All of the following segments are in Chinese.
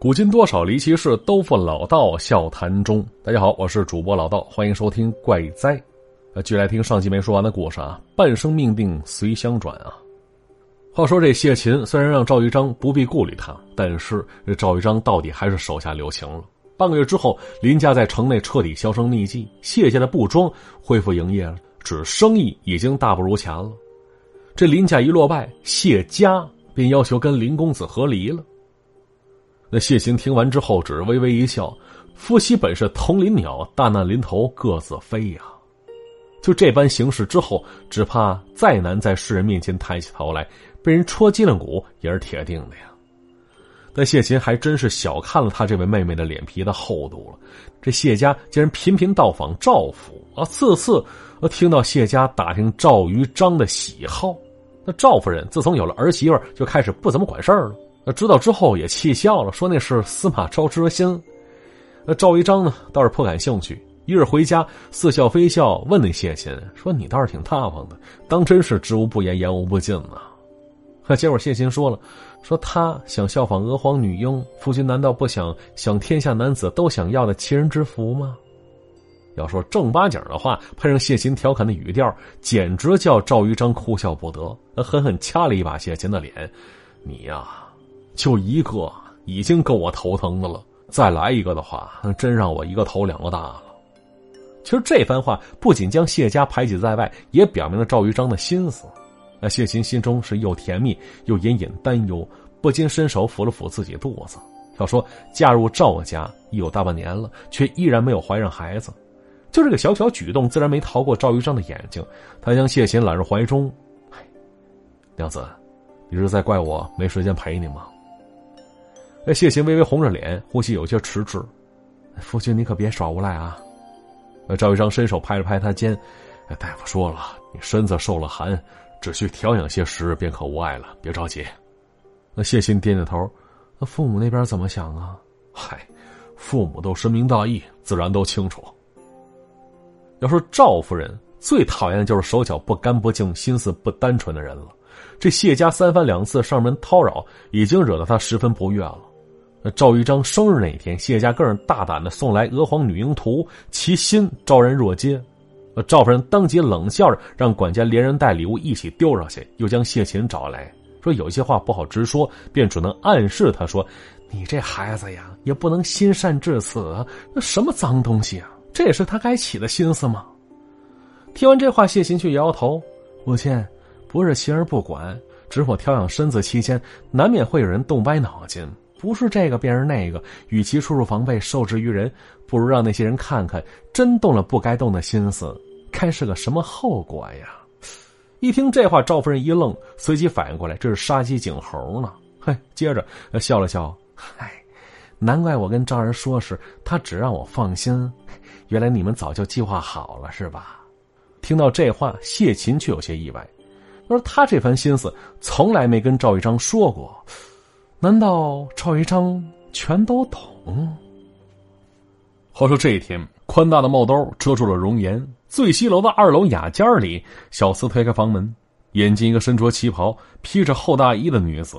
古今多少离奇事，都付老道笑谈中。大家好，我是主播老道，欢迎收听《怪哉》。呃，继续来听上集没说完的故事啊。半生命定随相转啊。话说这谢琴虽然让赵玉章不必顾虑他，但是这赵玉章到底还是手下留情了。半个月之后，林家在城内彻底销声匿迹，谢家的布庄恢复营业了，只生意已经大不如前了。这林家一落败，谢家便要求跟林公子和离了。那谢琴听完之后，只是微微一笑：“夫妻本是同林鸟，大难临头各自飞呀。”就这般行事之后，只怕再难在世人面前抬起头来，被人戳脊梁骨也是铁定的呀。但谢琴还真是小看了他这位妹妹的脸皮的厚度了。这谢家竟然频频到访赵府啊，次次听到谢家打听赵于章的喜好。赵夫人自从有了儿媳妇，就开始不怎么管事儿了。那知道之后也气笑了，说那是司马昭之心。那赵一章呢，倒是颇感兴趣。一日回家，似笑非笑，问那谢琴说：“你倒是挺大方的，当真是知无不言，言无不尽呢。”结果谢琴说了：“说他想效仿娥皇女英，夫君难道不想享天下男子都想要的齐人之福吗？”要说正八经的话，配上谢琴调侃的语调，简直叫赵玉章哭笑不得，狠狠掐了一把谢琴的脸：“你呀！”就一个已经够我头疼的了，再来一个的话，真让我一个头两个大了。其实这番话不仅将谢家排挤在外，也表明了赵玉章的心思。那谢琴心中是又甜蜜又隐隐担忧，不禁伸手抚了抚自己肚子。要说嫁入赵家已有大半年了，却依然没有怀上孩子，就这个小小举动，自然没逃过赵玉章的眼睛。他将谢秦揽入怀中：“娘子，你是在怪我没时间陪你吗？”那谢秦微微红着脸，呼吸有些迟滞。夫君，你可别耍无赖啊！那赵玉章伸手拍了拍他肩：“大夫说了，你身子受了寒，只需调养些时日便可无碍了，别着急。”那谢秦点点头：“那父母那边怎么想啊？”“嗨，父母都深明大义，自然都清楚。”要说赵夫人最讨厌的就是手脚不干不净、心思不单纯的人了。这谢家三番两次上门叨扰，已经惹得她十分不悦了。那赵玉章生日那一天，谢家更是大胆的送来娥皇女婴图，其心昭然若揭。赵夫人当即冷笑着，让管家连人带礼物一起丢上去，又将谢琴找来说：“有些话不好直说，便只能暗示他说：‘你这孩子呀，也不能心善至此。那什么脏东西啊？这也是他该起的心思吗？’”听完这话，谢琴却摇摇头：“母亲，不是妻儿不管，只是我调养身子期间，难免会有人动歪脑筋。”不是这个便是那个，与其处处防备，受制于人，不如让那些人看看，真动了不该动的心思，该是个什么后果呀！一听这话，赵夫人一愣，随即反应过来，这是杀鸡儆猴呢。嘿，接着笑了笑，嗨，难怪我跟赵人说时，他只让我放心，原来你们早就计划好了，是吧？听到这话，谢琴却有些意外，而他这番心思从来没跟赵玉章说过。难道赵一章全都懂？话说这一天，宽大的帽兜遮住了容颜。最西楼的二楼雅间里，小厮推开房门，眼见一个身着旗袍、披着厚大衣的女子。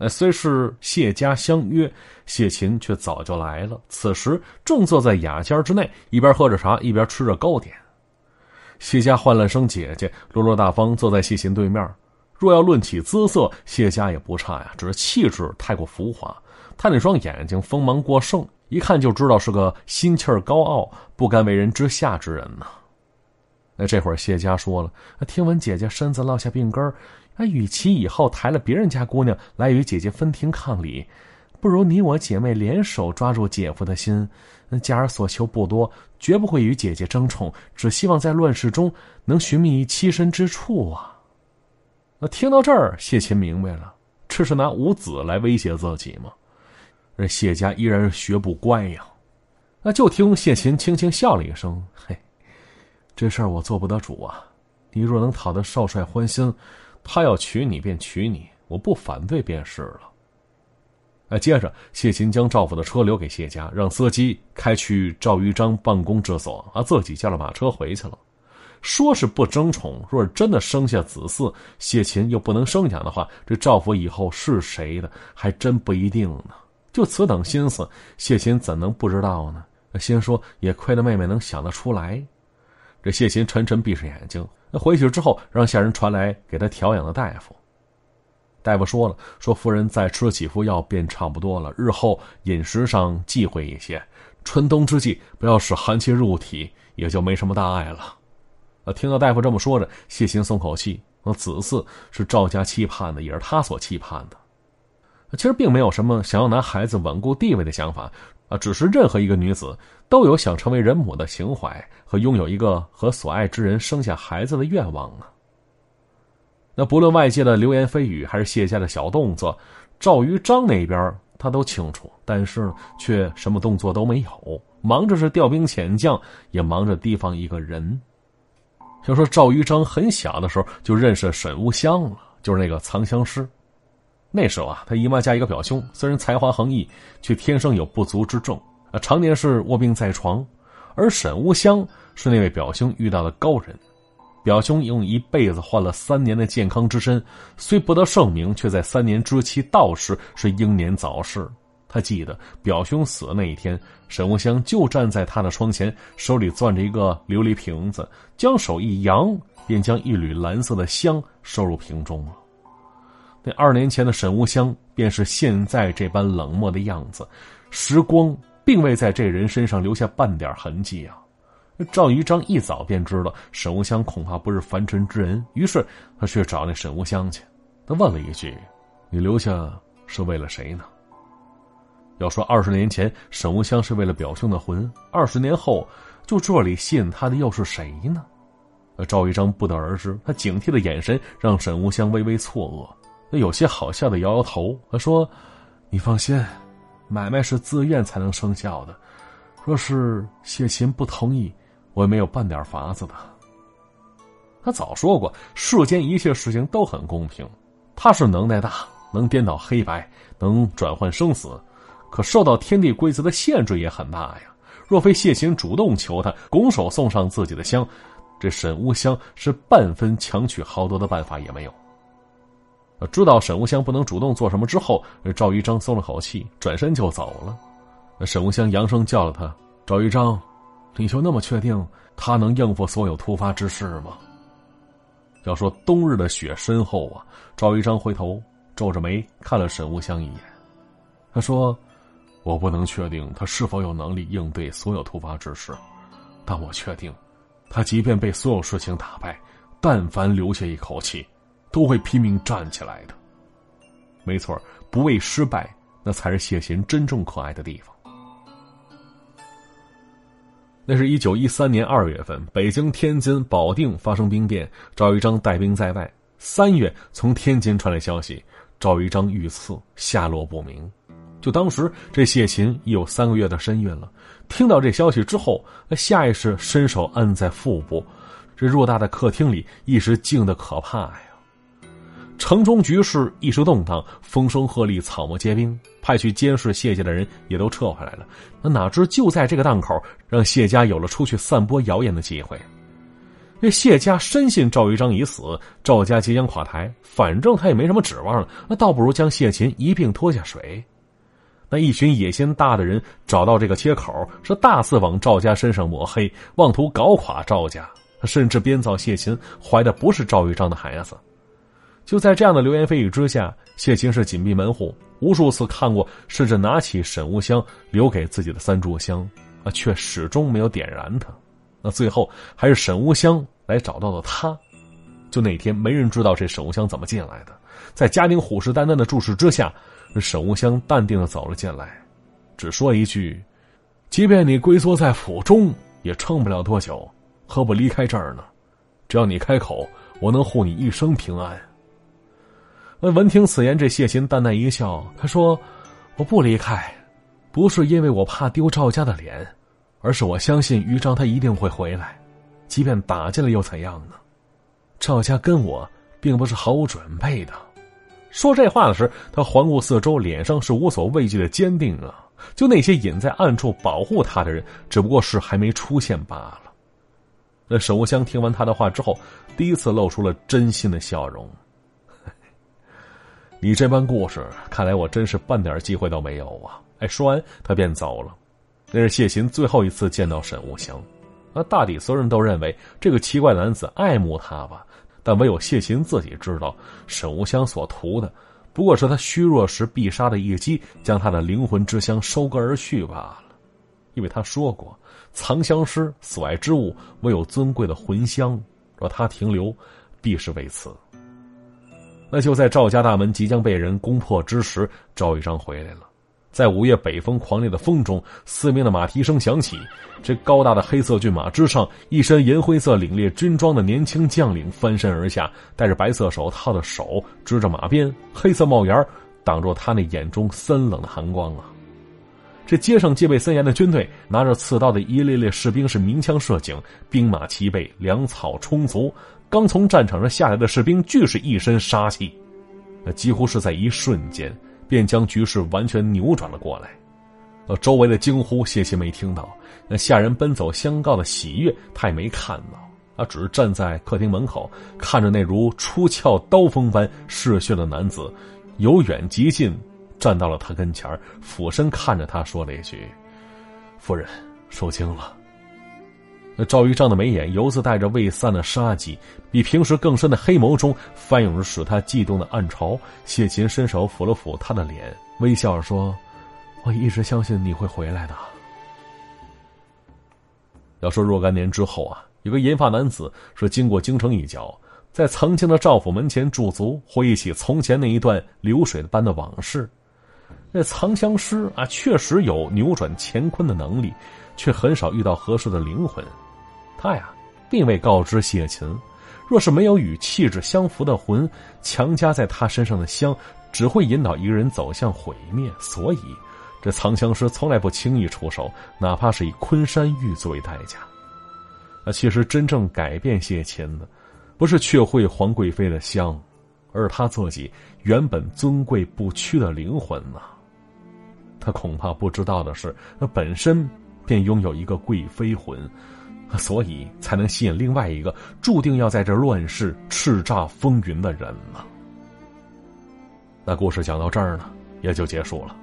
哎，虽是谢家相约，谢琴却早就来了。此时正坐在雅间之内，一边喝着茶，一边吃着糕点。谢家唤了声姐姐，落落大方坐在谢琴对面。若要论起姿色，谢家也不差呀，只是气质太过浮华。他那双眼睛锋芒过盛，一看就知道是个心气儿高傲、不甘为人之下之人呢。那这会儿谢家说了：“听闻姐姐身子落下病根儿，那与其以后抬了别人家姑娘来与姐姐分庭抗礼，不如你我姐妹联手抓住姐夫的心。那家儿所求不多，绝不会与姐姐争宠，只希望在乱世中能寻觅栖身之处啊。”那听到这儿，谢琴明白了，这是拿五子来威胁自己吗？而谢家依然学不乖呀。那就听谢琴轻轻笑了一声：“嘿，这事儿我做不得主啊。你若能讨得少帅欢心，他要娶你便娶你，我不反对便是了。”哎，接着谢琴将赵府的车留给谢家，让司机开去赵玉章办公之所，啊，自己驾了马车回去了。说是不争宠，若是真的生下子嗣，谢琴又不能生养的话，这赵府以后是谁的，还真不一定呢。就此等心思，谢琴怎能不知道呢？先说也亏了妹妹能想得出来。这谢琴沉沉闭上眼睛，那回去之后，让下人传来给他调养的大夫。大夫说了，说夫人再吃了几副药便差不多了，日后饮食上忌讳一些，春冬之际不要使寒气入体，也就没什么大碍了。啊，听到大夫这么说着，谢琴松口气。那子嗣是赵家期盼的，也是他所期盼的。其实并没有什么想要拿孩子稳固地位的想法，啊，只是任何一个女子都有想成为人母的情怀和拥有一个和所爱之人生下孩子的愿望啊。那不论外界的流言蜚语，还是谢家的小动作，赵于章那边他都清楚，但是却什么动作都没有，忙着是调兵遣将，也忙着提防一个人。要说赵于章很小的时候就认识沈无香了，就是那个藏香师。那时候啊，他姨妈家一个表兄，虽然才华横溢，却天生有不足之症啊，常年是卧病在床。而沈无香是那位表兄遇到的高人。表兄用一辈子换了三年的健康之身，虽不得盛名，却在三年之期到时是英年早逝。他记得表兄死的那一天，沈无香就站在他的窗前，手里攥着一个琉璃瓶子，将手一扬，便将一缕蓝色的香收入瓶中了。那二年前的沈无香，便是现在这般冷漠的样子，时光并未在这人身上留下半点痕迹啊。赵于章一早便知道沈无香恐怕不是凡尘之人，于是他去找那沈无香去。他问了一句：“你留下是为了谁呢？”要说二十年前沈无香是为了表兄的魂，二十年后就这里吸引他的又是谁呢？赵一章不得而知。他警惕的眼神让沈无香微微错愕，那有些好笑的摇摇头。他说：“你放心，买卖是自愿才能生效的。若是谢琴不同意。”我也没有半点法子的。他早说过，世间一切事情都很公平。他是能耐大，能颠倒黑白，能转换生死，可受到天地规则的限制也很大呀。若非谢琴主动求他拱手送上自己的香，这沈无香是半分强取豪夺的办法也没有。知道沈无香不能主动做什么之后，赵玉章松了口气，转身就走了。沈无香扬声叫了他：“赵玉章。”你就那么确定他能应付所有突发之事吗？要说冬日的雪深厚啊，赵一章回头皱着眉看了沈无香一眼，他说：“我不能确定他是否有能力应对所有突发之事，但我确定，他即便被所有事情打败，但凡留下一口气，都会拼命站起来的。没错，不畏失败，那才是谢贤真正可爱的地方。”那是一九一三年二月份，北京、天津、保定发生兵变，赵玉章带兵在外。三月，从天津传来消息，赵玉章遇刺，下落不明。就当时，这谢琴已有三个月的身孕了。听到这消息之后，下意识伸手按在腹部，这偌大的客厅里一时静得可怕呀。城中局势一时动荡，风声鹤唳，草木皆兵。派去监视谢家的人也都撤回来了。那哪知就在这个档口，让谢家有了出去散播谣言的机会。这谢家深信赵玉章已死，赵家即将垮台，反正他也没什么指望了，那倒不如将谢琴一并拖下水。那一群野心大的人找到这个切口，是大肆往赵家身上抹黑，妄图搞垮赵家，甚至编造谢琴怀的不是赵玉章的孩子。就在这样的流言蜚语之下，谢琴是紧闭门户，无数次看过，甚至拿起沈无香留给自己的三炷香，啊，却始终没有点燃它。那最后还是沈无香来找到了他。就那天，没人知道这沈无香怎么进来的，在家丁虎视眈眈的注视之下，沈无香淡定的走了进来，只说一句：“即便你龟缩在府中，也撑不了多久，何不离开这儿呢？只要你开口，我能护你一生平安。”那闻听此言，这谢琴淡淡一笑，他说：“我不离开，不是因为我怕丢赵家的脸，而是我相信于章他一定会回来，即便打进来又怎样呢？赵家跟我并不是毫无准备的。”说这话的时候，他环顾四周，脸上是无所畏惧的坚定啊！就那些隐在暗处保护他的人，只不过是还没出现罢了。那沈无香听完他的话之后，第一次露出了真心的笑容。你这般故事，看来我真是半点机会都没有啊！哎，说完他便走了。那是谢琴最后一次见到沈无香。那大抵所有人都认为这个奇怪男子爱慕她吧，但唯有谢琴自己知道，沈无香所图的，不过是他虚弱时必杀的一击，将他的灵魂之香收割而去罢了。因为他说过，藏香师所爱之物，唯有尊贵的魂香，若他停留，必是为此。那就在赵家大门即将被人攻破之时，赵玉章回来了。在午夜北风狂烈的风中，嘶鸣的马蹄声响起。这高大的黑色骏马之上，一身银灰色领列军装的年轻将领翻身而下，戴着白色手套的手支着马鞭，黑色帽檐挡住他那眼中森冷的寒光啊！这街上戒备森严的军队，拿着刺刀的一列列士兵是鸣枪射警，兵马齐备，粮草充足。刚从战场上下来的士兵俱是一身杀气，那几乎是在一瞬间便将局势完全扭转了过来。呃，周围的惊呼谢谢没听到，那下人奔走相告的喜悦他也没看到，他只是站在客厅门口，看着那如出鞘刀锋般嗜血的男子，由远及近站到了他跟前俯身看着他说了一句：“夫人，受惊了。”那赵玉章的眉眼犹自带着未散的杀机，比平时更深的黑眸中翻涌着使他悸动的暗潮。谢琴伸手抚了抚他的脸，微笑着说：“我一直相信你会回来的。”要说若干年之后啊，有个银发男子是经过京城一角，在曾经的赵府门前驻足，回忆起从前那一段流水般的往事。那藏香师啊，确实有扭转乾坤的能力。却很少遇到合适的灵魂，他呀，并未告知谢琴，若是没有与气质相符的魂强加在他身上的香，只会引导一个人走向毁灭。所以，这藏香师从来不轻易出手，哪怕是以昆山玉作为代价。那其实真正改变谢琴的，不是却会皇贵妃的香，而他自己原本尊贵不屈的灵魂呢。他恐怕不知道的是，他本身。便拥有一个贵妃魂，所以才能吸引另外一个注定要在这乱世叱咤风云的人呢。那故事讲到这儿呢，也就结束了。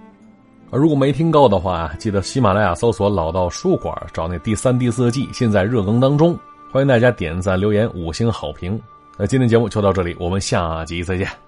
而如果没听够的话，记得喜马拉雅搜索“老道书馆”，找那第三、第四季，现在热更当中。欢迎大家点赞、留言、五星好评。那今天节目就到这里，我们下集再见。